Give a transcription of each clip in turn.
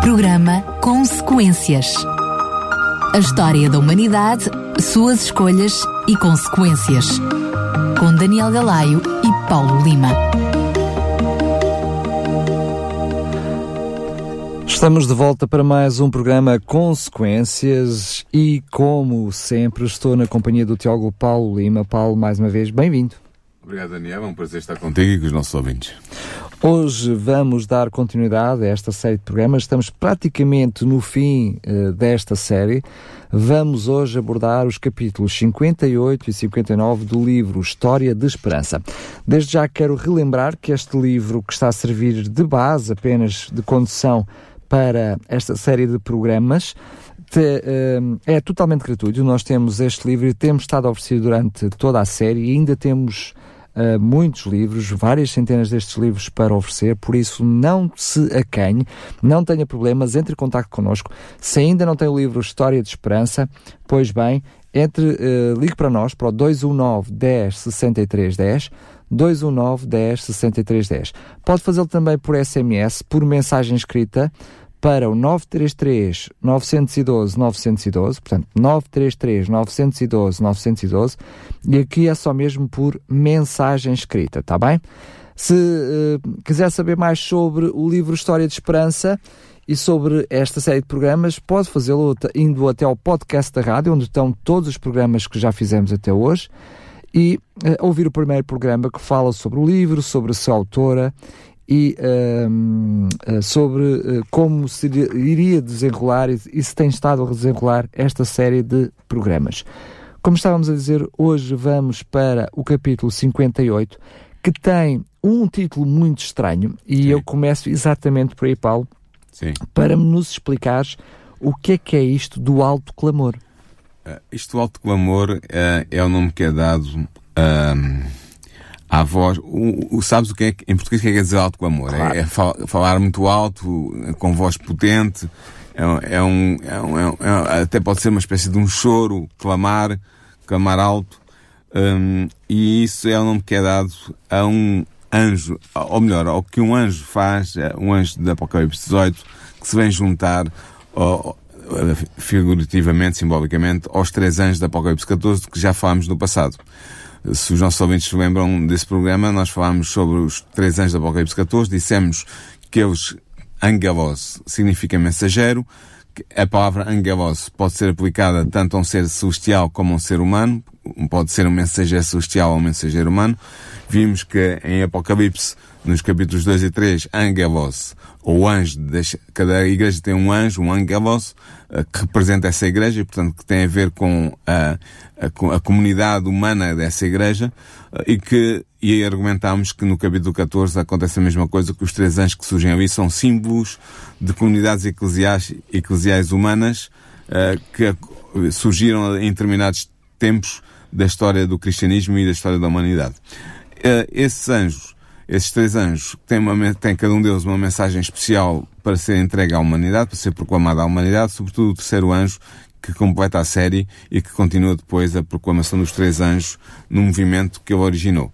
Programa Consequências. A história da humanidade, suas escolhas e consequências. Com Daniel Galaio e Paulo Lima. Estamos de volta para mais um programa Consequências e, como sempre, estou na companhia do Tiago Paulo Lima. Paulo, mais uma vez, bem-vindo. Obrigado, Daniel. É um prazer estar contigo e com os nossos ouvintes. Hoje vamos dar continuidade a esta série de programas. Estamos praticamente no fim uh, desta série. Vamos hoje abordar os capítulos 58 e 59 do livro História de Esperança. Desde já quero relembrar que este livro, que está a servir de base apenas de condução para esta série de programas, te, uh, é totalmente gratuito. Nós temos este livro e temos estado a oferecer durante toda a série e ainda temos uh, muitos livros, várias centenas destes livros para oferecer, por isso não se acanhe, não tenha problemas, entre em contato connosco. Se ainda não tem o livro História de Esperança, pois bem, entre, uh, ligue para nós, para o 219 10 63 10, 219 10 63 10. Pode fazê-lo também por SMS, por mensagem escrita, para o 933 912 912, portanto 933 912 912, e aqui é só mesmo por mensagem escrita, tá bem? Se uh, quiser saber mais sobre o livro História de Esperança e sobre esta série de programas, pode fazê-lo indo até ao podcast da rádio, onde estão todos os programas que já fizemos até hoje, e uh, ouvir o primeiro programa que fala sobre o livro, sobre a sua autora e uh, sobre uh, como se iria desenrolar e, e, se tem estado a desenrolar esta série de programas. Como estávamos a dizer, hoje vamos para o capítulo 58, que tem um título muito estranho, e Sim. eu começo exatamente por aí, Paulo, Sim. para nos explicares o que é que é isto do alto clamor. Uh, isto do alto clamor é o nome que é dado à voz. O, o, sabes o que é em português o que é que quer dizer alto clamor? Claro. É, é fal, falar muito alto, com voz potente. É, é, um, é, um, é, é, até pode ser uma espécie de um choro, clamar, clamar alto. Um, e isso é o nome que é dado a um anjo, ou melhor, ao que um anjo faz, é um anjo de Apocalipse 18, que se vem juntar ao, figurativamente, simbolicamente, aos três anjos de Apocalipse 14, que já falámos no passado se os nossos ouvintes se lembram desse programa, nós falámos sobre os três anjos do Apocalipse 14, dissemos que eles, angelos, significa mensageiro, a palavra angelos pode ser aplicada tanto a um ser celestial como a um ser humano, pode ser um mensageiro celestial ou um mensageiro humano. Vimos que em Apocalipse, nos capítulos 2 e 3, angelos, ou anjo, cada igreja tem um anjo, um angelos, que representa essa igreja e, portanto, que tem a ver com a, a, a comunidade humana dessa igreja eh, e que, e argumentámos que no capítulo 14 acontece a mesma coisa, que os três anjos que surgem ali são símbolos de comunidades eclesiais, eclesiais humanas uh, que surgiram em determinados tempos da história do cristianismo e da história da humanidade. Uh, esses anjos esses três anjos têm, uma, têm cada um deles uma mensagem especial para ser entregue à humanidade, para ser proclamada à humanidade, sobretudo o terceiro anjo, que completa a série e que continua depois a proclamação dos três anjos no movimento que ele originou.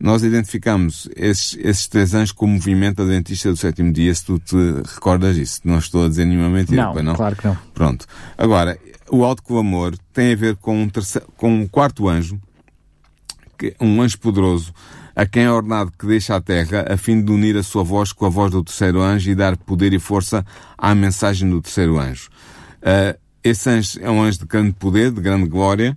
Nós identificamos esses, esses três anjos como movimento adventista do sétimo dia, se tu te recordas disso. Não estou a dizer nenhuma mentira, não, não? claro que não. Pronto. Agora, o alto clamor tem a ver com um, terceiro, com um quarto anjo, que, um anjo poderoso, a quem é ordenado que deixe a terra, a fim de unir a sua voz com a voz do terceiro anjo e dar poder e força à mensagem do terceiro anjo. Uh, esse anjo é um anjo de grande poder, de grande glória,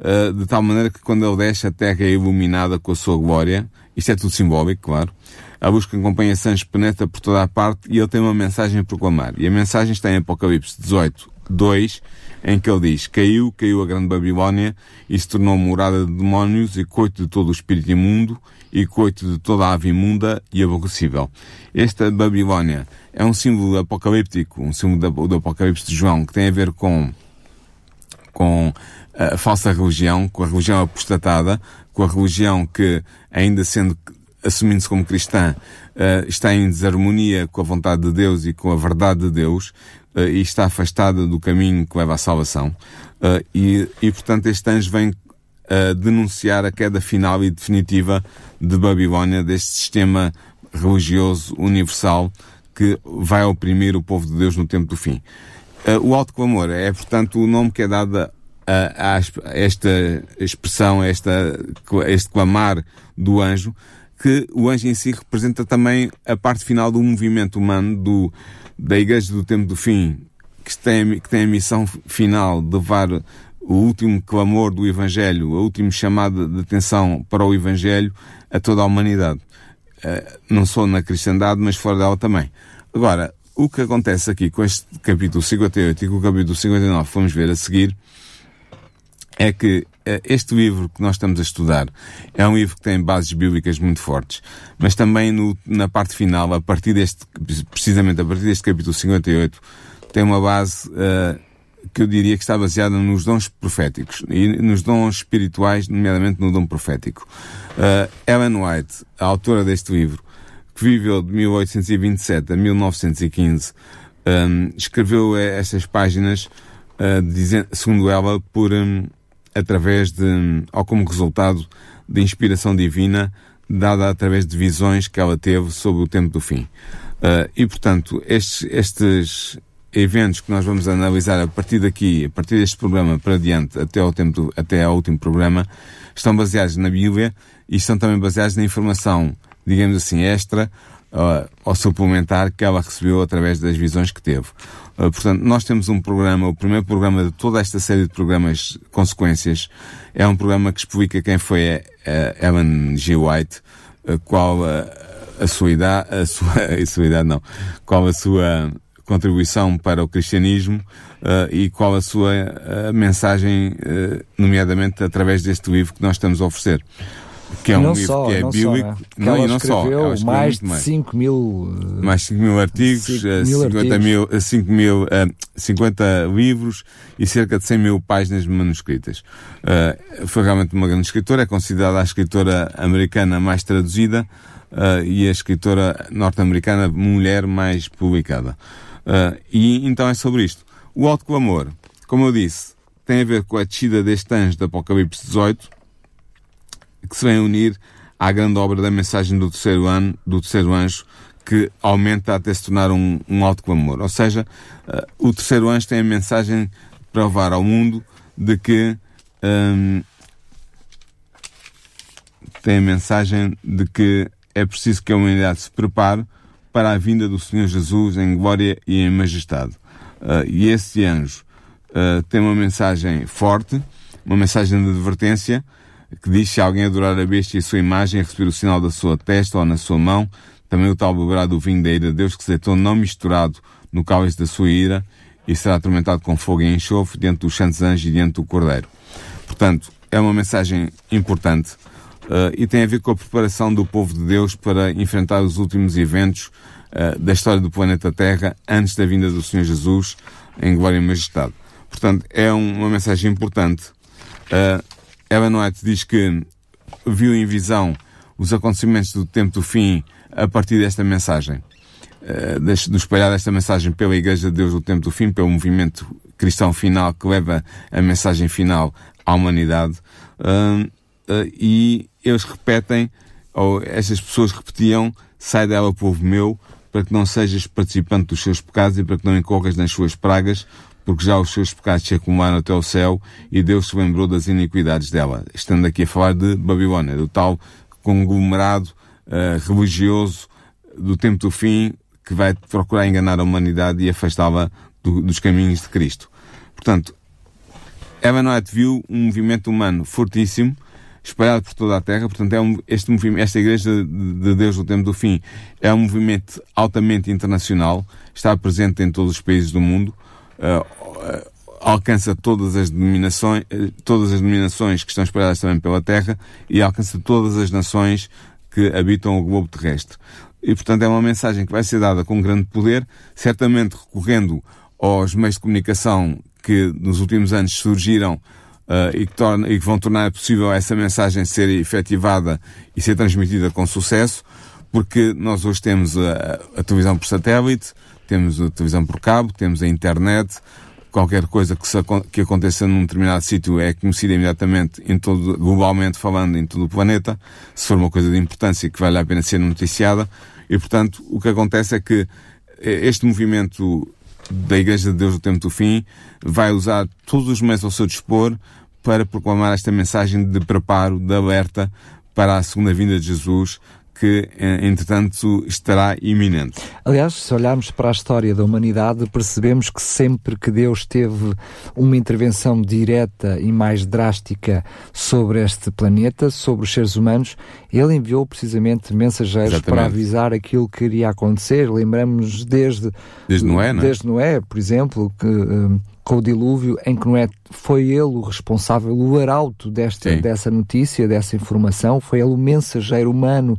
uh, de tal maneira que quando ele desce, a terra é iluminada com a sua glória. Isto é tudo simbólico, claro. A busca que acompanha esse anjo penetra por toda a parte e ele tem uma mensagem a proclamar. E a mensagem está em Apocalipse 18, 2, em que ele diz, caiu, caiu a grande Babilónia e se tornou morada de demónios e coito de todo o espírito imundo e coito de toda a ave imunda e aborrecível. Esta Babilónia é um símbolo apocalíptico, um símbolo do, Apocalipse de João, que tem a ver com, com a falsa religião, com a religião apostatada, com a religião que, ainda sendo assumindo-se como cristã, uh, está em desarmonia com a vontade de Deus e com a verdade de Deus, uh, e está afastada do caminho que leva à salvação. E, e, portanto, este anjo vem denunciar a queda final e definitiva de Babilónia, deste sistema religioso universal que vai oprimir o povo de Deus no tempo do fim. Uh, o alto clamor é, portanto, o nome que é dado a, a, a esta expressão, a esta, a este clamar do anjo, que o anjo em si representa também a parte final do movimento humano do, da Igreja do Tempo do Fim, que tem, que tem a missão final de levar o último clamor do Evangelho, o último chamado de atenção para o Evangelho a toda a humanidade. Uh, não só na cristandade, mas fora dela também. Agora, o que acontece aqui com este capítulo 58 e com o capítulo 59 vamos ver a seguir é que eh, este livro que nós estamos a estudar é um livro que tem bases bíblicas muito fortes, mas também no, na parte final, a partir deste, precisamente a partir deste capítulo 58, tem uma base uh, que eu diria que está baseada nos dons proféticos e nos dons espirituais, nomeadamente no dom profético. Uh, Ellen White, a autora deste livro, que viveu de 1827 a 1915, um, escreveu estas páginas, uh, dizendo, segundo ela, por um, através de, ou como resultado de inspiração divina dada através de visões que ela teve sobre o tempo do fim. Uh, e, portanto, estes, estes eventos que nós vamos analisar a partir daqui, a partir deste programa para diante, até ao, tempo do, até ao último programa, estão baseados na Bíblia e estão também baseados na informação, digamos assim, extra uh, ou suplementar que ela recebeu através das visões que teve. Uh, portanto, nós temos um programa, o primeiro programa de toda esta série de programas Consequências, é um programa que explica quem foi a, a Ellen G. White, qual a, a sua idade, a sua, a sua idade não, qual a sua contribuição para o cristianismo uh, e qual a sua uh, mensagem, uh, nomeadamente através deste livro que nós estamos a oferecer que é um não livro só, que é não bíblico, não, ela e não só, mais de 5 mil, mais 5 mil artigos, 5 eh, mil 50 artigos. mil, eh, 5 mil, eh, 50 livros e cerca de 100 mil páginas manuscritas. Foi realmente uma grande escritora, é considerada a escritora americana mais traduzida eh, e a escritora norte-americana mulher mais publicada. Eh, e então é sobre isto. O Alto Clamor, como eu disse, tem a ver com a descida deste anjo do Apocalipse 18, que se vem unir à grande obra da mensagem do terceiro ano, do terceiro anjo, que aumenta até se tornar um, um alto clamor. Ou seja, uh, o terceiro anjo tem a mensagem para levar ao mundo de que um, tem a mensagem de que é preciso que a humanidade se prepare para a vinda do Senhor Jesus em glória e em majestade. Uh, e esse anjo uh, tem uma mensagem forte, uma mensagem de advertência, que diz se alguém adorar a besta e a sua imagem receber o sinal da sua testa ou na sua mão, também o tal beberá do vinho da ira de Deus que se deitou não misturado no cálice da sua ira e será atormentado com fogo e enxofre diante dos santos anjos e diante do cordeiro. Portanto, é uma mensagem importante uh, e tem a ver com a preparação do povo de Deus para enfrentar os últimos eventos uh, da história do planeta Terra antes da vinda do Senhor Jesus em glória e majestade. Portanto, é um, uma mensagem importante. Uh, Ellen White diz que viu em visão os acontecimentos do tempo do fim a partir desta mensagem, uh, do espalhar desta mensagem pela Igreja de Deus do tempo do fim, pelo movimento cristão final que leva a mensagem final à humanidade. Uh, uh, e eles repetem, ou estas pessoas repetiam, sai dela, povo meu, para que não sejas participante dos seus pecados e para que não incorras nas suas pragas, porque já os seus pecados se acumularam até o céu e Deus se lembrou das iniquidades dela. Estando aqui a falar de Babilônia, do tal conglomerado uh, religioso do tempo do fim que vai procurar enganar a humanidade e afastá-la do, dos caminhos de Cristo. Portanto, Ellen White viu um movimento humano fortíssimo, espalhado por toda a Terra. Portanto, é um, este movimento, esta Igreja de Deus do Tempo do Fim é um movimento altamente internacional, está presente em todos os países do mundo, uh, alcança todas as denominações, todas as denominações que estão espalhadas também pela Terra e alcança todas as nações que habitam o globo terrestre. E, portanto, é uma mensagem que vai ser dada com grande poder, certamente recorrendo aos meios de comunicação que nos últimos anos surgiram uh, e, que torna, e que vão tornar possível essa mensagem ser efetivada e ser transmitida com sucesso, porque nós hoje temos a, a televisão por satélite, temos a televisão por cabo, temos a internet, qualquer coisa que, se, que aconteça num determinado sítio é conhecida imediatamente, em todo, globalmente falando, em todo o planeta, se for uma coisa de importância que vale a pena ser noticiada, e portanto o que acontece é que este movimento da Igreja de Deus do Tempo do Fim vai usar todos os meios ao seu dispor para proclamar esta mensagem de preparo, de alerta para a segunda vinda de Jesus, que, eh, entretanto, estará iminente. Aliás, se olharmos para a história da humanidade, percebemos que sempre que Deus teve uma intervenção direta e mais drástica sobre este planeta, sobre os seres humanos, ele enviou precisamente mensageiros Exatamente. para avisar aquilo que iria acontecer. Lembramos desde, desde Noé, não é? Desde Noé, por exemplo, que. Com o dilúvio, em que Noé foi ele o responsável, o arauto desta, dessa notícia, dessa informação, foi ele o mensageiro humano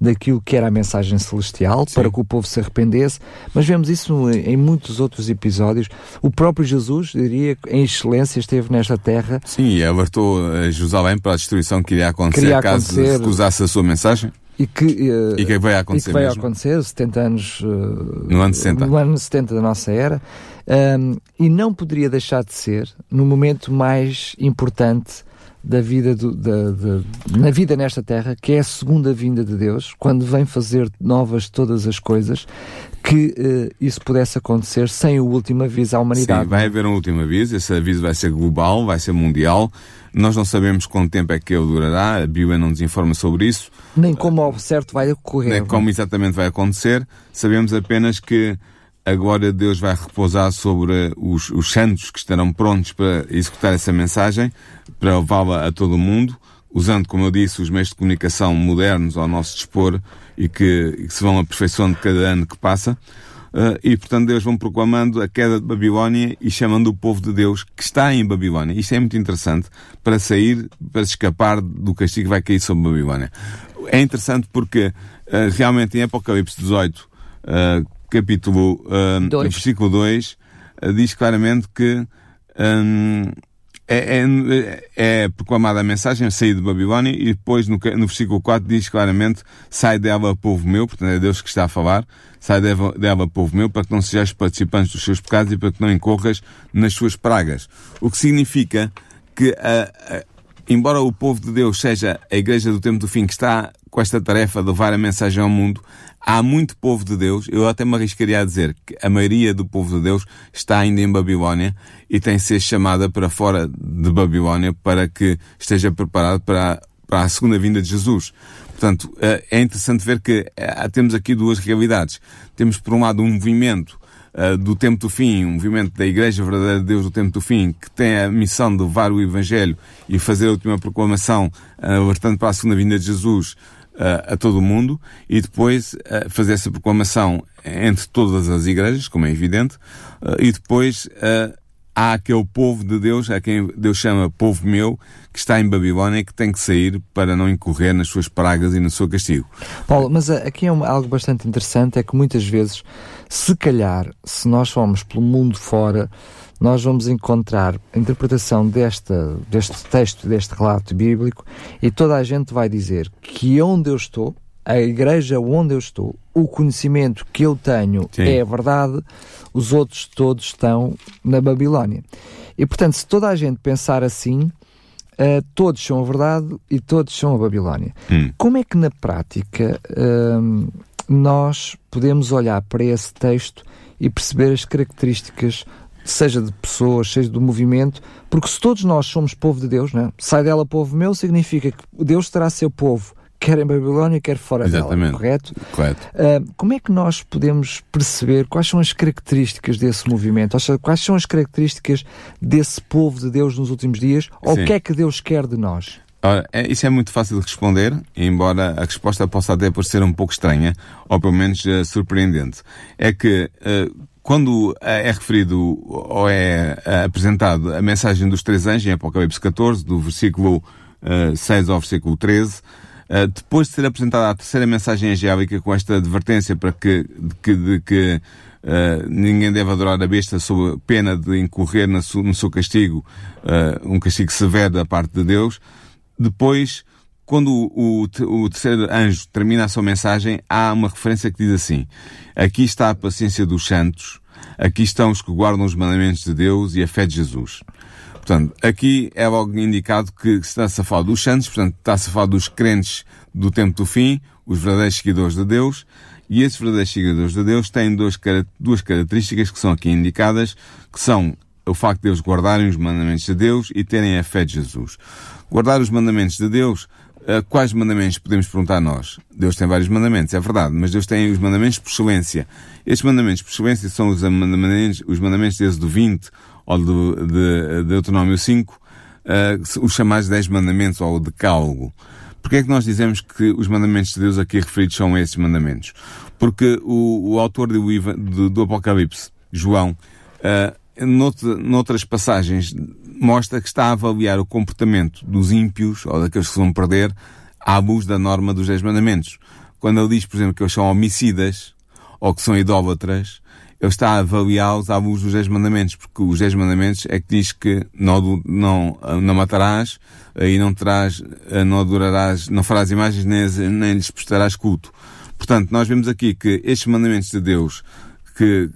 daquilo que era a mensagem celestial Sim. para que o povo se arrependesse, mas vemos isso em muitos outros episódios. O próprio Jesus, diria, em excelência, esteve nesta terra. Sim, e alertou a Jerusalém para a destruição que iria acontecer, iria caso acontecer, recusasse a sua mensagem. E que, uh, e que vai acontecer, e que vai acontecer 70 anos uh, no ano 70. no ano 70 da nossa era um, e não poderia deixar de ser no momento mais importante da vida do, da, da, na vida nesta terra, que é a segunda vinda de Deus, quando vem fazer novas todas as coisas, que uh, isso pudesse acontecer sem o último aviso à humanidade. Sim, vai haver um último aviso, esse aviso vai ser global, vai ser mundial. Nós não sabemos quanto tempo é que ele durará, a Bíblia não nos informa sobre isso. Nem como ao certo vai ocorrer. Nem como exatamente vai acontecer. Sabemos apenas que a glória de Deus vai repousar sobre os, os santos que estarão prontos para executar essa mensagem, para levá-la a todo o mundo, usando, como eu disse, os meios de comunicação modernos ao nosso dispor e que, e que se vão aperfeiçoando cada ano que passa. Uh, e, portanto, Deus vão proclamando a queda de Babilónia e chamando o povo de Deus que está em Babilónia. Isto é muito interessante para sair, para escapar do castigo que vai cair sobre Babilónia. É interessante porque, uh, realmente, em Apocalipse 18, uh, capítulo um, versículo 2, uh, diz claramente que um, é, é, é, proclamada a mensagem, sair de Babilónia, e depois no, no versículo 4 diz claramente, sai dela, povo meu, portanto é Deus que está a falar, sai dela, dela, povo meu, para que não sejais participantes dos seus pecados e para que não incorras nas suas pragas. O que significa que, a, a, embora o povo de Deus seja a igreja do tempo do fim que está com esta tarefa de levar a mensagem ao mundo, há muito povo de Deus, eu até me arriscaria a dizer que a maioria do povo de Deus está ainda em Babilónia e tem de ser chamada para fora de Babilónia para que esteja preparado para, para a segunda vinda de Jesus. Portanto, eh, é interessante ver que eh, temos aqui duas realidades. Temos, por um lado, um movimento eh, do tempo do fim, um movimento da Igreja Verdadeira de Deus do tempo do fim, que tem a missão de levar o Evangelho e fazer a última proclamação, alertando para a segunda vinda de Jesus, a todo o mundo e depois fazer essa proclamação entre todas as igrejas, como é evidente, e depois há aquele povo de Deus, a quem Deus chama povo meu, que está em Babilónia e que tem que sair para não incorrer nas suas pragas e no seu castigo. Paulo, mas aqui é algo bastante interessante, é que muitas vezes, se calhar, se nós formos pelo mundo fora, nós vamos encontrar a interpretação desta, deste texto, deste relato bíblico, e toda a gente vai dizer que onde eu estou, a igreja onde eu estou, o conhecimento que eu tenho Sim. é a verdade, os outros todos estão na Babilónia. E portanto, se toda a gente pensar assim, uh, todos são a verdade e todos são a Babilónia. Hum. Como é que na prática uh, nós podemos olhar para esse texto e perceber as características seja de pessoas, seja do movimento, porque se todos nós somos povo de Deus, né? sai dela povo meu, significa que Deus terá seu povo, quer em Babilónia, quer fora Exatamente. dela, correto? Correto. Uh, como é que nós podemos perceber quais são as características desse movimento? Ou seja, quais são as características desse povo de Deus nos últimos dias? Ou o que é que Deus quer de nós? Ora, é, isso é muito fácil de responder, embora a resposta possa até parecer um pouco estranha, ou pelo menos uh, surpreendente. É que uh, quando é referido ou é eh, apresentado a mensagem dos três anjos em Apocalipse 14, do versículo uh, 6 ao versículo 13, uh, depois de ser apresentada a terceira mensagem angélica com esta advertência para que, de que, de que uh, ninguém deve adorar a besta sob pena de incorrer no seu, no seu castigo, uh, um castigo severo da parte de Deus, depois quando o, o, o, terceiro anjo termina a sua mensagem, há uma referência que diz assim: Aqui está a paciência dos santos, aqui estão os que guardam os mandamentos de Deus e a fé de Jesus. Portanto, aqui é logo indicado que está-se a falar dos santos, portanto, está-se a falar dos crentes do tempo do fim, os verdadeiros seguidores de Deus, E esses verdadeiros seguidores de Deus têm duas, duas características que são aqui indicadas, que são o facto de eles guardarem os mandamentos de Deus e terem a fé de Jesus. Guardar os mandamentos de Deus, uh, quais mandamentos podemos perguntar nós? Deus tem vários mandamentos, é verdade, mas Deus tem os mandamentos por excelência. Estes mandamentos por excelência são os mandamentos, os mandamentos desde o 20 ou do, de, de Deuteronômio 5, uh, os chamados 10 mandamentos ou o decálogo. Porquê é que nós dizemos que os mandamentos de Deus aqui referidos são esses mandamentos? Porque o, o autor do, do, do Apocalipse, João, uh, noutras passagens, mostra que está a avaliar o comportamento dos ímpios, ou daqueles que vão perder, à abuso da norma dos Dez Mandamentos. Quando ele diz, por exemplo, que eles são homicidas, ou que são idólatras, ele está a avaliá-los à luz dos Dez Mandamentos, porque os Dez Mandamentos é que diz que não, não, não matarás, e não terás, não adorarás, não farás imagens, nem, nem lhes prestarás culto. Portanto, nós vemos aqui que estes mandamentos de Deus que,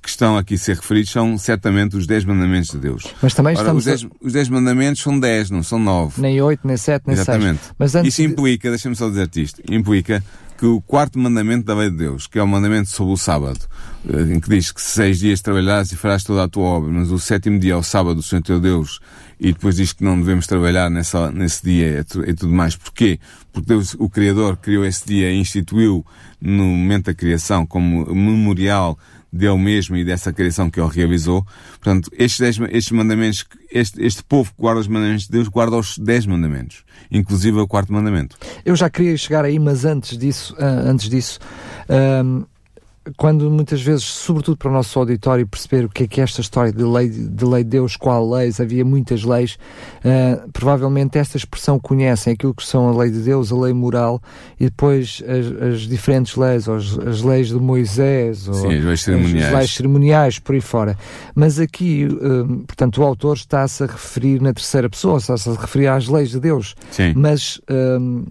que estão aqui a ser referidos são certamente os 10 mandamentos de Deus. Mas também Ora, estamos. Os 10, a... os 10 mandamentos são 10, não são 9. Nem 8, nem 7, nem Exatamente. 6. Mas antes Isso implica, deixa-me só dizer-te isto, implica que o quarto mandamento da lei de Deus, que é o mandamento sobre o sábado, eh, em que diz que seis dias trabalharás e farás toda a tua obra, mas o sétimo dia é o sábado do Senhor teu Deus, e depois diz que não devemos trabalhar nessa, nesse dia e tudo mais. Porquê? Porque Deus, o Criador, criou esse dia e instituiu no momento da criação como memorial dele mesmo e dessa criação que ele realizou. Portanto, estes, dez, estes mandamentos, este, este povo que guarda os mandamentos de Deus, guarda os dez mandamentos, inclusive o quarto mandamento. Eu já queria chegar aí, mas antes disso, uh, antes disso, uh, quando muitas vezes, sobretudo para o nosso auditório, perceber o que é que é esta história de lei de, lei de Deus, qual leis, havia muitas leis, uh, provavelmente esta expressão conhecem aquilo que são a lei de Deus, a lei moral, e depois as, as diferentes leis, as, as, leis de Moisés, Sim, ou as leis cerimoniais. as leis cerimoniais, por aí fora. Mas aqui, uh, portanto, o autor está-se a referir na terceira pessoa, está-se a referir às leis de Deus, Sim. mas uh,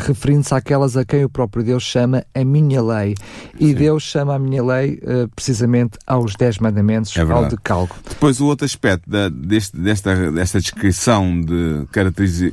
referindo-se àquelas a quem o próprio Deus chama a minha lei. E Sim. Deus chama a minha lei uh, precisamente aos Dez Mandamentos, é ao decalco. Depois o outro aspecto da, deste, desta, desta descrição de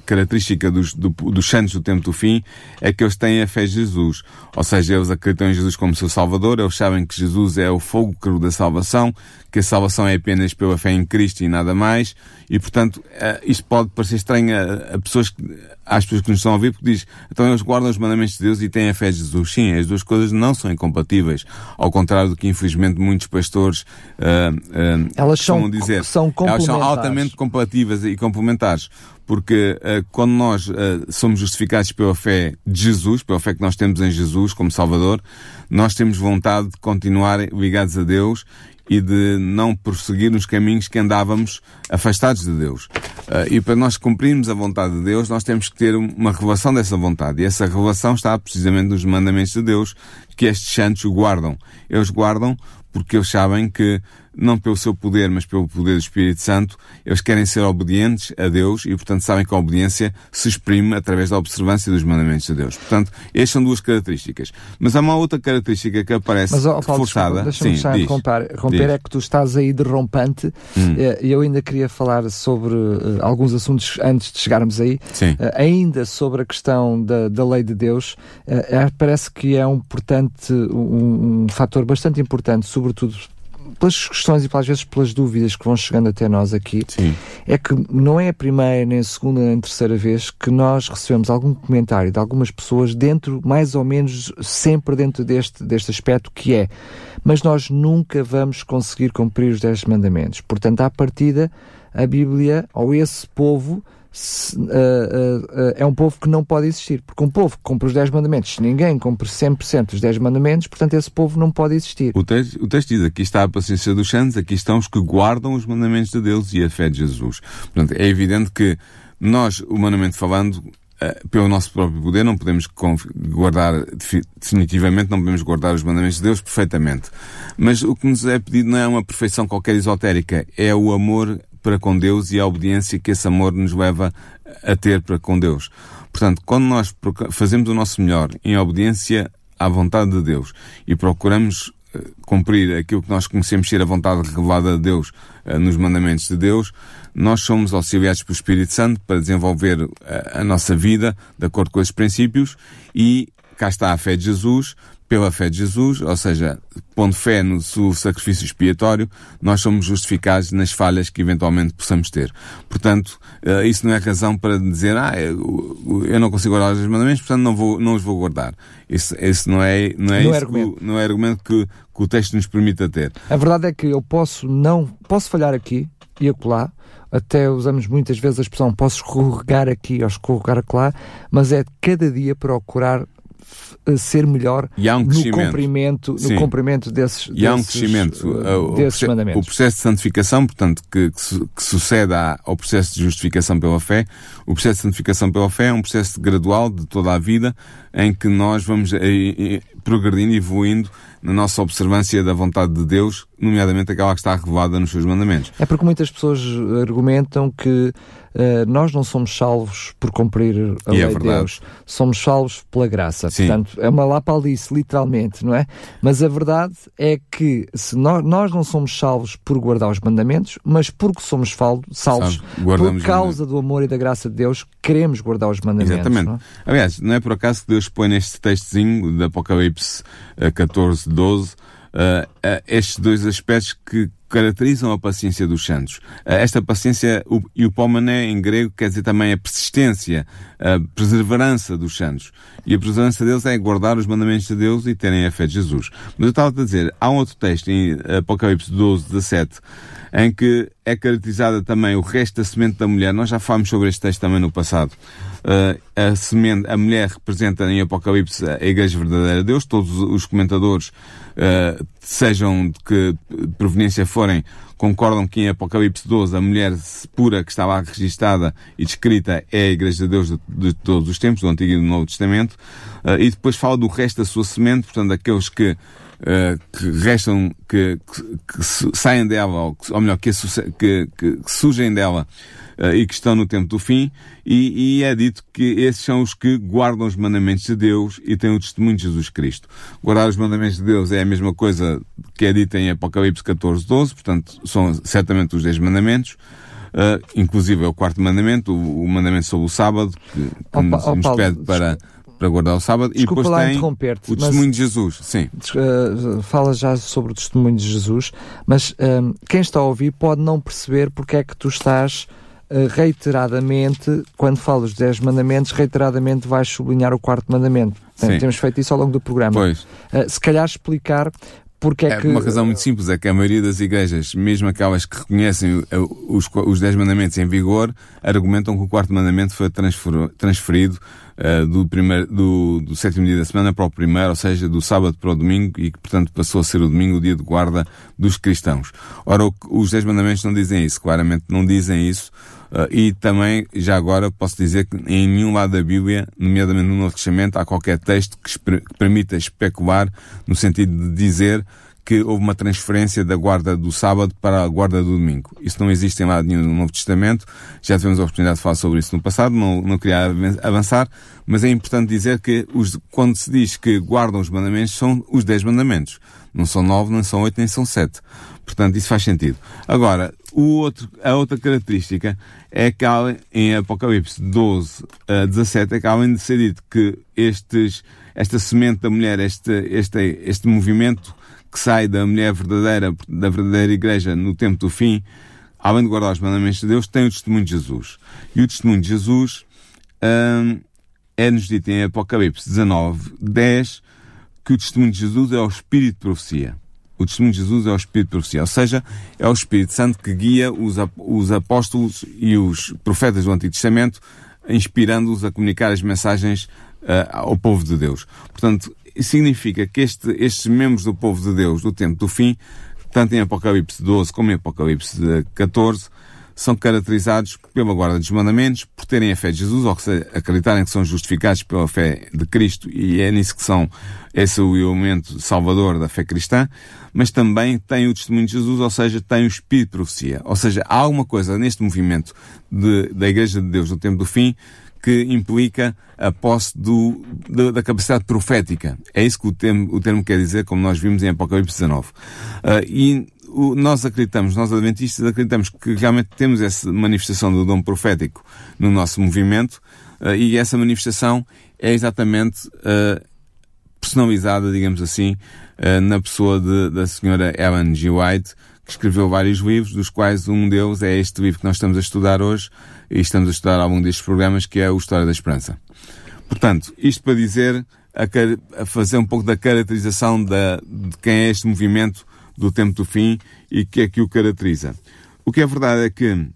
característica dos, do, dos santos do tempo do fim é que eles têm a fé em Jesus. Ou seja, eles acreditam em Jesus como seu Salvador, eles sabem que Jesus é o fogo da salvação, que a salvação é apenas pela fé em Cristo e nada mais, e portanto uh, isto pode parecer estranho a, a pessoas que, às pessoas que nos estão a ouvir, porque diz, então eles guardam os mandamentos de Deus e têm a fé de Jesus. Sim, as duas coisas não são incompatíveis, ao contrário do que infelizmente muitos pastores uh, uh, elas são, dizer. São elas são altamente compatíveis e complementares. Porque uh, quando nós somos justificados pela fé de Jesus, pela fé que nós temos em Jesus como Salvador, nós temos vontade de continuar ligados a Deus e de não prosseguir nos caminhos que andávamos afastados de Deus. Uh, e para nós cumprirmos a vontade de Deus, nós temos que ter uma revelação dessa vontade. E essa revelação está precisamente nos mandamentos de Deus, que estes santos guardam. Eles guardam porque eles sabem que, não pelo seu poder, mas pelo poder do Espírito Santo, eles querem ser obedientes a Deus e, portanto, sabem que a obediência se exprime através da observância dos mandamentos de Deus. Portanto, estas são duas características. Mas há uma outra característica que aparece mas, oh, Paulo, reforçada. Deixa-me diz, romper, romper é que tu estás aí derrompante Hum. e eu ainda queria falar sobre uh, alguns assuntos antes de chegarmos aí. Sim. Uh, ainda sobre a questão da, da lei de Deus, uh, parece que é um, importante, um, um fator bastante importante, sobretudo pelas questões e pelas vezes pelas dúvidas que vão chegando até nós aqui, Sim. é que não é a primeira, nem a segunda, nem a terceira vez que nós recebemos algum comentário de algumas pessoas dentro, mais ou menos, sempre dentro deste, deste aspecto que é, mas nós nunca vamos conseguir cumprir os dez mandamentos. Portanto, à partida, a Bíblia, ou esse povo, se, uh, uh, uh, é um povo que não pode existir. Porque um povo que cumpre os 10 mandamentos, se ninguém cumpre 100% dos 10 mandamentos, portanto esse povo não pode existir. O texto, o texto diz, aqui está a paciência dos santos, aqui estão os que guardam os mandamentos de Deus e a fé de Jesus. Portanto, é evidente que nós, humanamente falando, pelo nosso próprio poder, não podemos guardar, definitivamente, não podemos guardar os mandamentos de Deus perfeitamente. Mas o que nos é pedido não é uma perfeição qualquer esotérica, é o amor para com Deus e a obediência que esse amor nos leva a ter para com Deus. Portanto, quando nós fazemos o nosso melhor em obediência à vontade de Deus e procuramos cumprir aquilo que nós conhecemos ser a vontade revelada de Deus uh, nos mandamentos de Deus, nós somos auxiliados pelo Espírito Santo para desenvolver uh, a nossa vida de acordo com esses princípios e cá está a fé de Jesus pela fé de Jesus, ou seja, pondo fé no seu sacrifício expiatório, nós somos justificados nas falhas que eventualmente possamos ter. Portanto, uh, isso não é razão para dizer, ah, eu, não consigo guardar os mandamentos, portanto não, vou, não os vou guardar. Isso, isso não é, não é, Não é argumento. Que, o- não é argumento que, que o texto nos permita ter. A verdade é que eu posso não, posso falhar aqui e acolá, até usamos muitas vezes a expressão posso escorregar aqui ou escorregar acolá, mas é de cada dia procurar eh, ser melhor um no cumprimento, no Sim. cumprimento desses, E há um desses, crescimento. Uh, o, desses o mandamentos. processo de santificação, portanto, que, que, que sucede à- ao processo de justificação pela fé, o processo de santificação pela fé é um processo gradual de toda a vida, em que nós vamos eh, eh, progredindo e evoluindo na nossa observância da vontade de Deus, nomeadamente aquela que está revelada nos seus mandamentos. É porque muitas pessoas argumentam que eh, nós não somos salvos por cumprir a E é lei de verdade. Deus, somos salvos pela graça. Sim. Portanto, é uma lapalice, literalmente, não é? Mas a verdade é que se nós, nós não somos salvos por guardar os mandamentos, mas porque somos salvos por causa do amor e da graça de Deus, queremos guardar os mandamentos. Exatamente. é? Aliás, não é por acaso que Deus põe neste textozinho de Apocalipse eh, 14, 12, eh, eh, estes dois aspectos que caracterizam a paciência dos santos. Eh, esta paciência, e o pomané em grego quer dizer também a persistência, a perseverança dos santos. E a perseverança deles é guardar os mandamentos de Deus e terem a fé de Jesus. Mas eu estava a dizer, há um outro texto em Apocalipse 12, 17, em que é caracterizada também o resto da semente da mulher. Nós já falámos sobre este texto também no passado. Uh, a semente, a mulher representa em Apocalipse a Igreja Verdadeira de Deus. Todos os comentadores, uh, sejam de que proveniência forem, concordam que em Apocalipse 12 a mulher pura que está lá registada e descrita é a Igreja de Deus de, de todos os tempos, do Antigo e do Novo Testamento. Uh, e depois fala do resto da sua semente, portanto, aqueles que Uh, que restam, que, que, que saem dela, ou, ou melhor, que, que, que, surgem dela uh, e que estão no tempo do fim, e, e é dito que esses são os que guardam os mandamentos de Deus e têm o testemunho de Jesus Cristo. Guardar os mandamentos de Deus é a mesma coisa que é dita em Apocalipse 14, 12, portanto, são certamente os 10 mandamentos. Uh, inclusive é o quarto mandamento, o, o mandamento sobre o sábado, que, que Ó, nos, ó, nos Paulo, pede para, para guardar o sábado. Desculpa e depois lá tem interromper-te, o testemunho de Jesus. Sim. Uh, fala já sobre o testemunho de Jesus, mas um, quem está a ouvir pode não perceber porque é que tu estás uh, reiteradamente, quando falas dos 10 mandamentos, reiteradamente vais sublinhar o quarto mandamento. Portanto, Sim. temos feito isso ao longo do programa. Pois. Uh, se calhar explicar porque é, É que. uma razão muito simples, é que a maioria das igrejas, mesmo aquelas que reconhecem os, os dez mandamentos em vigor, argumentam que o quarto mandamento foi transfer- transferido eh, do, primeiro, do, do sétimo dia da semana para o primeiro, ou seja, do sábado para o domingo, e que, portanto, passou a ser o domingo o dia de guarda dos cristãos. Ora, o os dez mandamentos não dizem isso, claramente não dizem isso, eh, e também, já agora, posso dizer que em nenhum lado da Bíblia, nomeadamente no Novo Testamento, há qualquer texto que, que permita especular no sentido de dizer que houve uma transferência da guarda do sábado para a guarda do domingo. Isso não existe em lado nenhum no Novo Testamento. Já tivemos a oportunidade de falar sobre isso no passado, não, não queria avan- avançar, mas é importante dizer que os, quando se diz que guardam os mandamentos, são os dez mandamentos. Não são nove, não são oito, nem são sete. Portanto, isso faz sentido. Agora, o outro, a outra característica é que em Apocalipse 12 a 17, é que além de ser dito que estes, esta semente da mulher, este, este, este movimento que sai da mulher verdadeira, da verdadeira igreja no tempo do fim, além de guardar os mandamentos de Deus, tem o testemunho de Jesus. E o testemunho de Jesus hum, é-nos dito em Apocalipse 19, 10, que o testemunho de Jesus é o espírito de profecia. O testemunho de Jesus é o espírito de profecia, ou seja, é o Espírito Santo que guia os, ap- os apóstolos e os profetas do Antigo Testamento, inspirando-os a comunicar as mensagens ao povo de Deus. Portanto, significa que este- estes membros do povo de Deus do tempo do fim, tanto em Apocalipse 12 como em Apocalipse eh, 14, são caracterizados pela guarda dos mandamentos, por terem a fé de Jesus, ou seja, acreditarem que são justificados pela fé de Cristo, e é nisso que são, esse é o elemento salvador da fé cristã, mas também têm o testemunho de Jesus, ou seja, têm o espírito de profecia. Ou seja, há alguma coisa neste movimento de- da Igreja de Deus no tempo do fim que implica a posse do, da, da capacidade profética. É isso que o termo, o termo quer dizer, como nós vimos em Apocalipse 19. Ah, e o- nós acreditamos, nós adventistas acreditamos que realmente temos essa manifestação do dom profético no nosso movimento ah, e essa manifestação é exatamente ah, personalizada, digamos assim, uh, na pessoa de, da senhora Ellen G. White, que escreveu vários livros, dos quais um deles é este livro que nós estamos a estudar hoje e estamos a estudar longo destes programas, que é o História da Esperança. Portanto, isto para dizer, a, a fazer um pouco da caracterização da, de quem é este movimento do tempo do fim e que é que o caracteriza. O que é verdade é que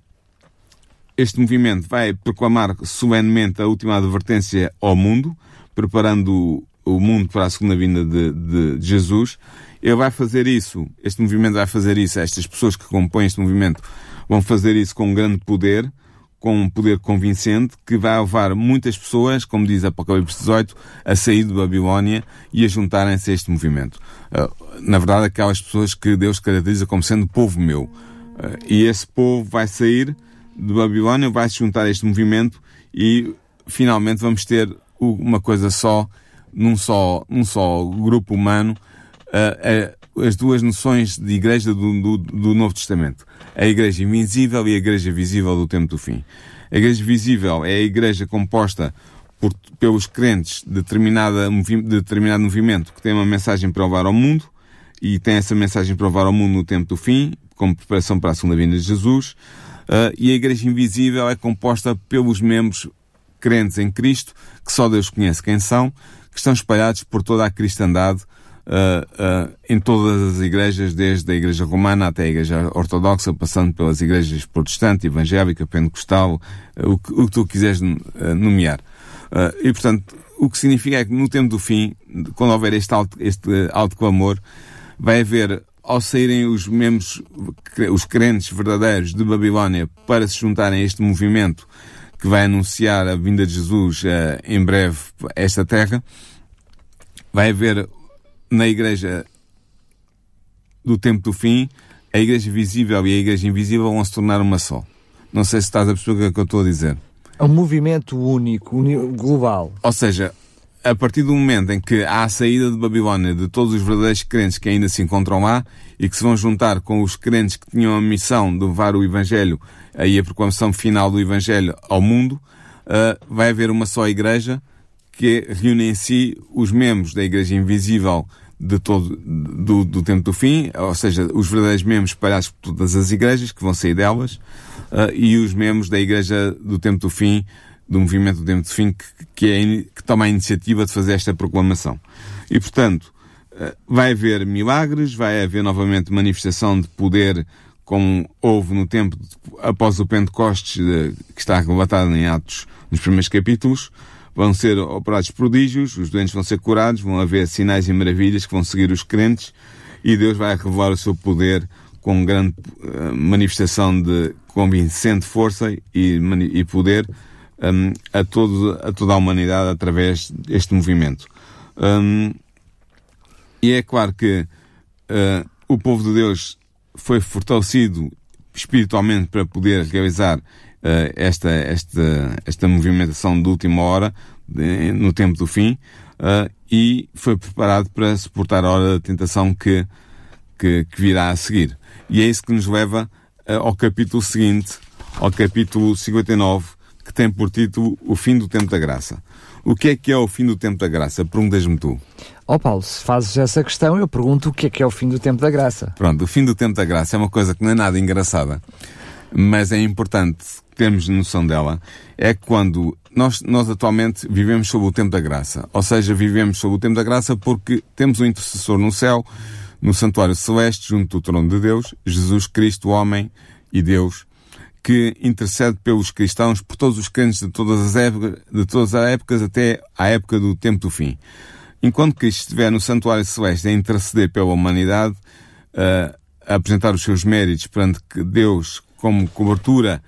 este movimento vai proclamar solenemente a última advertência ao mundo, preparando o mundo para a segunda vinda de, de, Jesus. Ele vai fazer isso, este movimento vai fazer isso, estas pessoas que compõem este movimento vão fazer isso com grande poder, com um poder convincente, que vai levar muitas pessoas, como diz Apocalipse 18, a sair de Babilónia e a juntarem-se a este movimento. Ah, na verdade, aquelas pessoas que Deus caracteriza como sendo povo meu. Ah, e esse povo vai sair de Babilónia, vai se juntar a este movimento e finalmente vamos ter uma coisa só, num só, num só grupo humano, uh, uh, as duas noções de igreja do, do, do, Novo Testamento. A igreja invisível e a igreja visível do tempo do fim. A igreja visível é a igreja composta por, pelos crentes de, determinada, de determinado movimento que tem uma mensagem para levar ao mundo e tem essa mensagem para levar ao mundo no tempo do fim, como preparação para a segunda vinda de Jesus. Uh, e a igreja invisível é composta pelos membros crentes em Cristo, que só Deus conhece quem são, que estão espalhados por toda a cristandade, uh, uh, em todas as igrejas, desde a igreja romana até a igreja ortodoxa, passando pelas igrejas protestante, evangélica, pentecostal, o que, o, que, tu quiseres nomear. e, portanto, o que significa é que no tempo do fim, quando houver este alto, este alto clamor, vai haver ao saírem os membros, os crentes verdadeiros de Babilónia para se juntarem a este movimento que vai anunciar a vinda de Jesus uh, em breve a esta terra, vai haver na igreja do tempo do fim, a igreja visível e a igreja invisível vão se tornar uma só. Não sei se estás a perceber o que, é eu estou a dizer. É um movimento único, global. Ou seja, a partir do momento em que há a saída de Babilónia de todos os verdadeiros crentes que ainda se encontram lá e que se vão juntar com os crentes que tinham a missão de levar o Evangelho aí a proclamação final do Evangelho ao mundo, uh, vai haver uma só igreja que reúne em si os membros da Igreja Invisível de todo, do, do tempo do fim, ou seja, os verdadeiros membros espalhados por todas as igrejas, que vão sair delas, uh, e os membros da Igreja do tempo do fim, do movimento do tempo do fim, que, que, é, que toma a iniciativa de fazer esta proclamação. E, portanto, uh, vai haver milagres, vai haver novamente manifestação de poder como houve no tempo de, após o Pentecostes, de, que está relatado em Atos, nos primeiros capítulos, vão ser operados prodígios, os doentes vão ser curados, vão haver sinais e maravilhas que vão seguir os crentes e Deus vai revelar o seu poder com grande uh, manifestação de convincente força e, e poder um, a, todo, a toda a humanidade através deste movimento. Um, e é claro que uh, o povo de Deus foi fortalecido espiritualmente para poder realizar esta, esta, esta movimentação de última hora, de, no tempo do fim, uh, e foi preparado para suportar a hora da tentação que, que, que virá a seguir. E é isso que nos leva uh, ao capítulo seguinte, ao capítulo 59, que tem por título O Fim do Tempo da Graça. O que é que é o fim do tempo da graça? Perguntas-me tu. Ó oh Paulo, se fazes essa questão, eu pergunto o que é que é o fim do tempo da graça. Pronto, o fim do tempo da graça é uma coisa que não é nada engraçada, mas é importante termos noção dela. É quando nós, nós atualmente vivemos sob o tempo da graça. Ou seja, vivemos sob o tempo da graça porque temos um intercessor no céu, no santuário celeste, junto do trono de Deus, Jesus Cristo, homem e Deus, que intercede pelos cristãos, por todos os crentes de todas as épocas, de todas as épocas até à época do tempo do fim. Enquanto Cristo estiver no santuário celeste a interceder pela humanidade, uh, a apresentar os seus méritos perante Deus como cobertura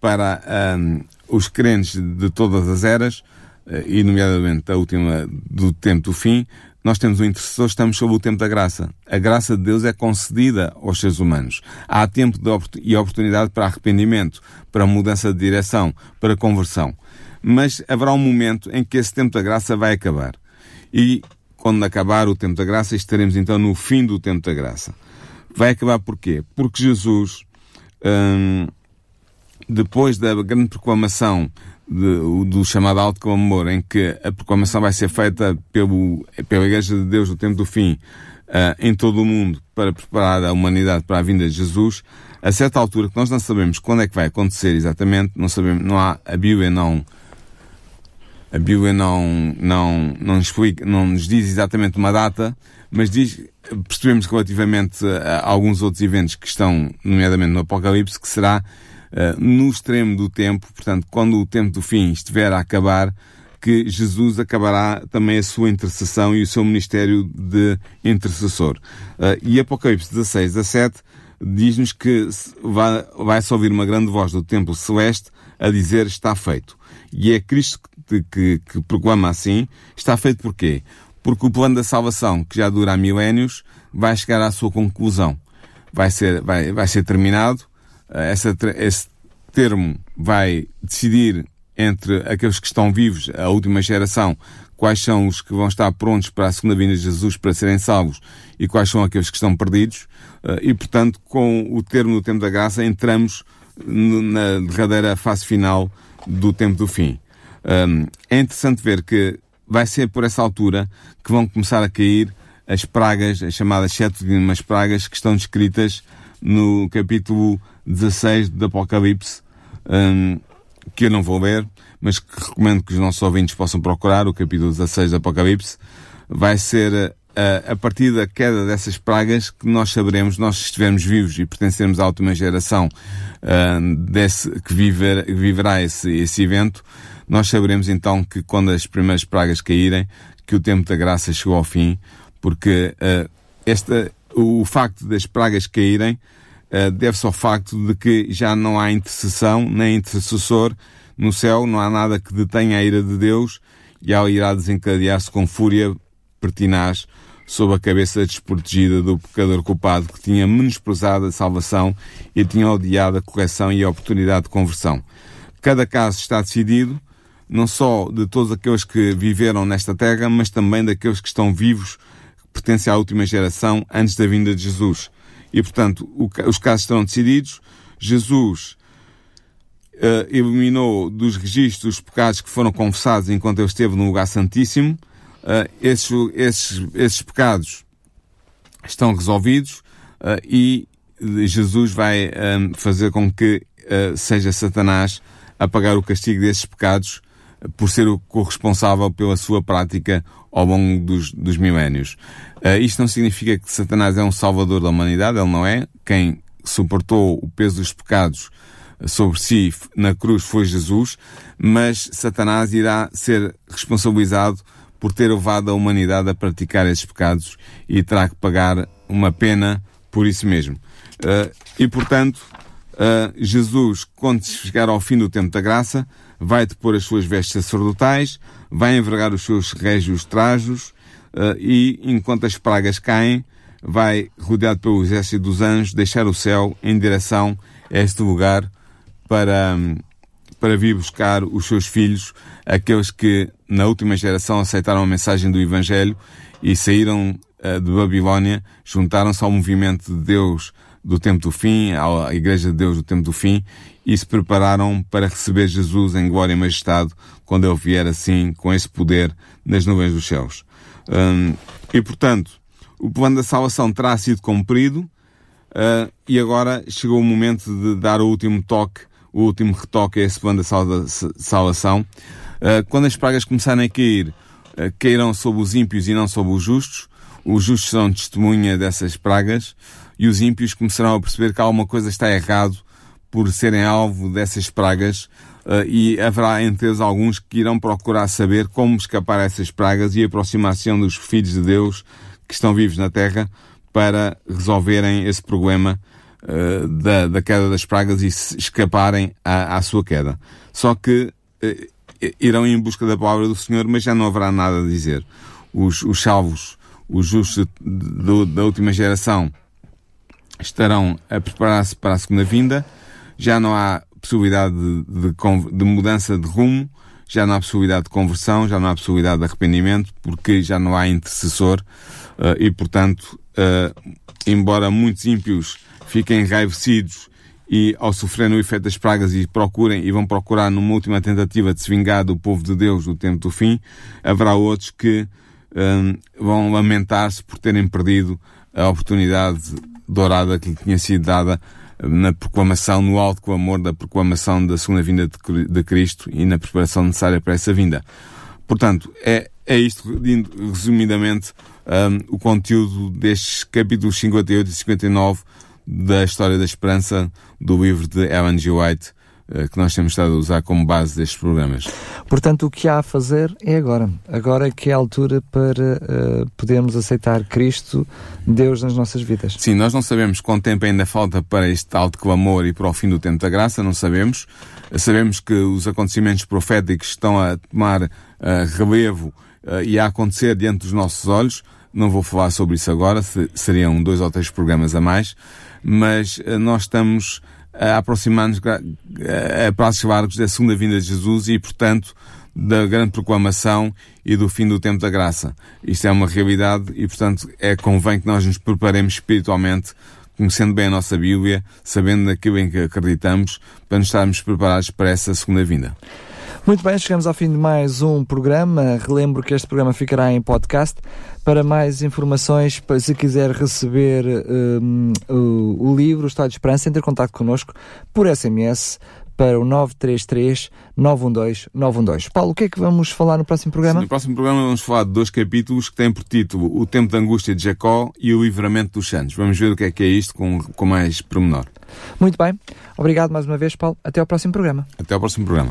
para um, os crentes de todas as eras, uh, e nomeadamente a última do tempo do fim, nós temos um intercessor, estamos sob o tempo da graça. A graça de Deus é concedida aos seres humanos. Há tempo e oportunidade para arrependimento, para mudança de direção, para conversão. Mas haverá um momento em que esse tempo da graça vai acabar. E quando acabar o tempo da graça, estaremos então no fim do tempo da graça. Vai acabar porquê? Porque Jesus, hum, depois da grande proclamação de, do chamado alto clamor, em que a proclamação vai ser feita pelo, pela Igreja de Deus no tempo do fim, uh, em todo o mundo, para preparar a humanidade para a vinda de Jesus, a certa altura, que nós não sabemos quando é que vai acontecer exatamente, não sabemos, não há, a Bíblia não, a Bíblia não, não, não, explica, não nos diz exatamente uma data, mas diz, percebemos relativamente a, a alguns outros eventos que estão, nomeadamente no Apocalipse, que será uh, no extremo do tempo, portanto, quando o tempo do fim estiver a acabar, que Jesus acabará também a sua intercessão e o seu ministério de intercessor. Uh, e Apocalipse 16, 17 diz-nos que vai, vai-se ouvir uma grande voz do templo celeste a dizer está feito. E é Cristo que, que, que proclama assim, está feito porquê? Porque o plano da salvação, que já dura há milénios, vai chegar à sua conclusão. Vai ser, vai, vai ser terminado, eh, essa, esse termo vai decidir entre aqueles que estão vivos, a última geração, quais são os que vão estar prontos para a segunda vinda de Jesus para serem salvos e quais são aqueles que estão perdidos. Eh, e, portanto, com o termo do tempo da graça, entramos na derradeira fase final do tempo do fim. É interessante ver que vai ser por essa altura que vão começar a cair as pragas, as chamadas sete últimas pragas que estão descritas no capítulo 16 do Apocalipse, que eu não vou ler, mas que recomendo que os nossos ouvintes possam procurar, o capítulo 16 do Apocalipse, vai ser a, a partir da queda dessas pragas que nós saberemos, nós estivermos vivos e pertencermos à última geração uh, desse, que, viver, que viverá esse, esse evento, nós saberemos então que quando as primeiras pragas caírem, que o tempo da graça chegou ao fim, porque uh, esta, o facto das pragas caírem uh, deve-se ao facto de que já não há intercessão nem intercessor no céu, não há nada que detenha a ira de Deus e ao irá desencadear-se com fúria pertinaz sob a cabeça desprotegida do pecador culpado que tinha menosprezado a salvação e tinha odiado a correção e a oportunidade de conversão. Cada caso está decidido, não só de todos aqueles que viveram nesta terra, mas também daqueles que estão vivos, que pertencem à última geração, antes da vinda de Jesus. E, portanto, os casos estarão decididos. Jesus uh, eliminou dos registros os pecados que foram confessados enquanto ele esteve no lugar santíssimo. Uh, esses, esses, esses pecados estão resolvidos uh, e Jesus vai um, fazer com que seja Satanás a pagar o castigo desses pecados por ser o corresponsável pela sua prática ao longo dos, dos milénios. Uh, isto não significa que Satanás é um salvador da humanidade, ele não é. Quem suportou o peso dos pecados sobre si na cruz foi Jesus, mas Satanás irá ser responsabilizado por ter levado a humanidade a praticar esses pecados e terá que pagar uma pena por isso mesmo. Uh, e portanto, uh, Jesus, quando chegar ao fim do tempo da graça, vai depor as suas vestes sacerdotais, vai envergar os seus régios trajos, uh, e, enquanto as pragas caem, vai, rodeado pelo exército dos anjos, deixar o céu em direção a este lugar para, para vir buscar os seus filhos, aqueles que na última geração aceitaram a mensagem do Evangelho e saíram uh, de Babilónia, juntaram-se ao movimento de Deus do tempo do fim, à Igreja de Deus do tempo do fim, e se prepararam para receber Jesus em glória e majestade quando ele vier assim, com esse poder, nas nuvens dos céus. Um, e portanto, o plano da salvação terá sido cumprido, uh, e agora chegou o momento de dar o último toque, o último retoque a esse plano da salvação. Uh, quando as pragas começarem a cair, uh, cairão sobre os ímpios e não sobre os justos. Os justos serão testemunha dessas pragas e os ímpios começarão a perceber que alguma coisa está errado por serem alvo dessas pragas uh, e haverá entre alguns que irão procurar saber como escapar a essas pragas e aproximar-se dos filhos de Deus que estão vivos na Terra para resolverem esse problema uh, da, da, queda das pragas e escaparem à, à sua queda. Só que uh, irão em busca da palavra do Senhor, mas já não haverá nada a dizer. Os, os salvos, os justos da última geração, estarão a preparar-se para a segunda vinda, já não há possibilidade de, de, de, mudança de rumo, já não há possibilidade de conversão, já não há possibilidade de arrependimento, porque já não há intercessor uh, e, portanto, uh, embora muitos ímpios fiquem enraivecidos e ao sofrerem o efeito das pragas e procurem e vão procurar numa última tentativa de se vingar do povo de Deus no tempo do fim, haverá outros que um, vão lamentar-se por terem perdido a oportunidade dourada que lhe tinha sido dada na proclamação, no alto clamor da proclamação da segunda vinda de Cristo e na preparação necessária para essa vinda. Portanto, é, é isto, resumidamente, um, o conteúdo destes capítulos 58 e 59 da História da Esperança do livro de Ellen G. White, que nós temos estado a usar como base destes programas. Portanto, o que há a fazer é agora. Agora é que é a altura para uh, podermos aceitar Cristo, Deus nas nossas vidas. Sim, nós não sabemos quanto tempo ainda falta para este tal de clamor e para o fim do tempo da graça, não sabemos. Sabemos que os acontecimentos proféticos estão a tomar uh, relevo uh, e a acontecer diante dos nossos olhos. Não vou falar sobre isso agora, seriam dois ou três programas a mais, mas nós estamos a aproximar-nos a prazos largos da segunda vinda de Jesus e, portanto, da grande proclamação e do fim do tempo da graça. Isto é uma realidade e, portanto, é convém que nós nos preparemos espiritualmente, conhecendo bem a nossa Bíblia, sabendo daquilo em que acreditamos, para nos estarmos preparados para essa segunda vinda. Muito bem, chegamos ao fim de mais um programa. Relembro que este programa ficará em podcast. Para mais informações, se quiser receber um, o, o, livro o Estado de Esperança, entre em contato connosco por SMS para o 933 912 912. Paulo, o que é que vamos falar no próximo programa? Sim, no próximo programa vamos falar de dois capítulos que têm por título O Tempo da Angústia de Jacó e o Livramento dos Santos. Vamos ver o que é que é isto com, com mais pormenor. Muito bem. Obrigado mais uma vez, Paulo. Até ao próximo programa. Até ao próximo programa.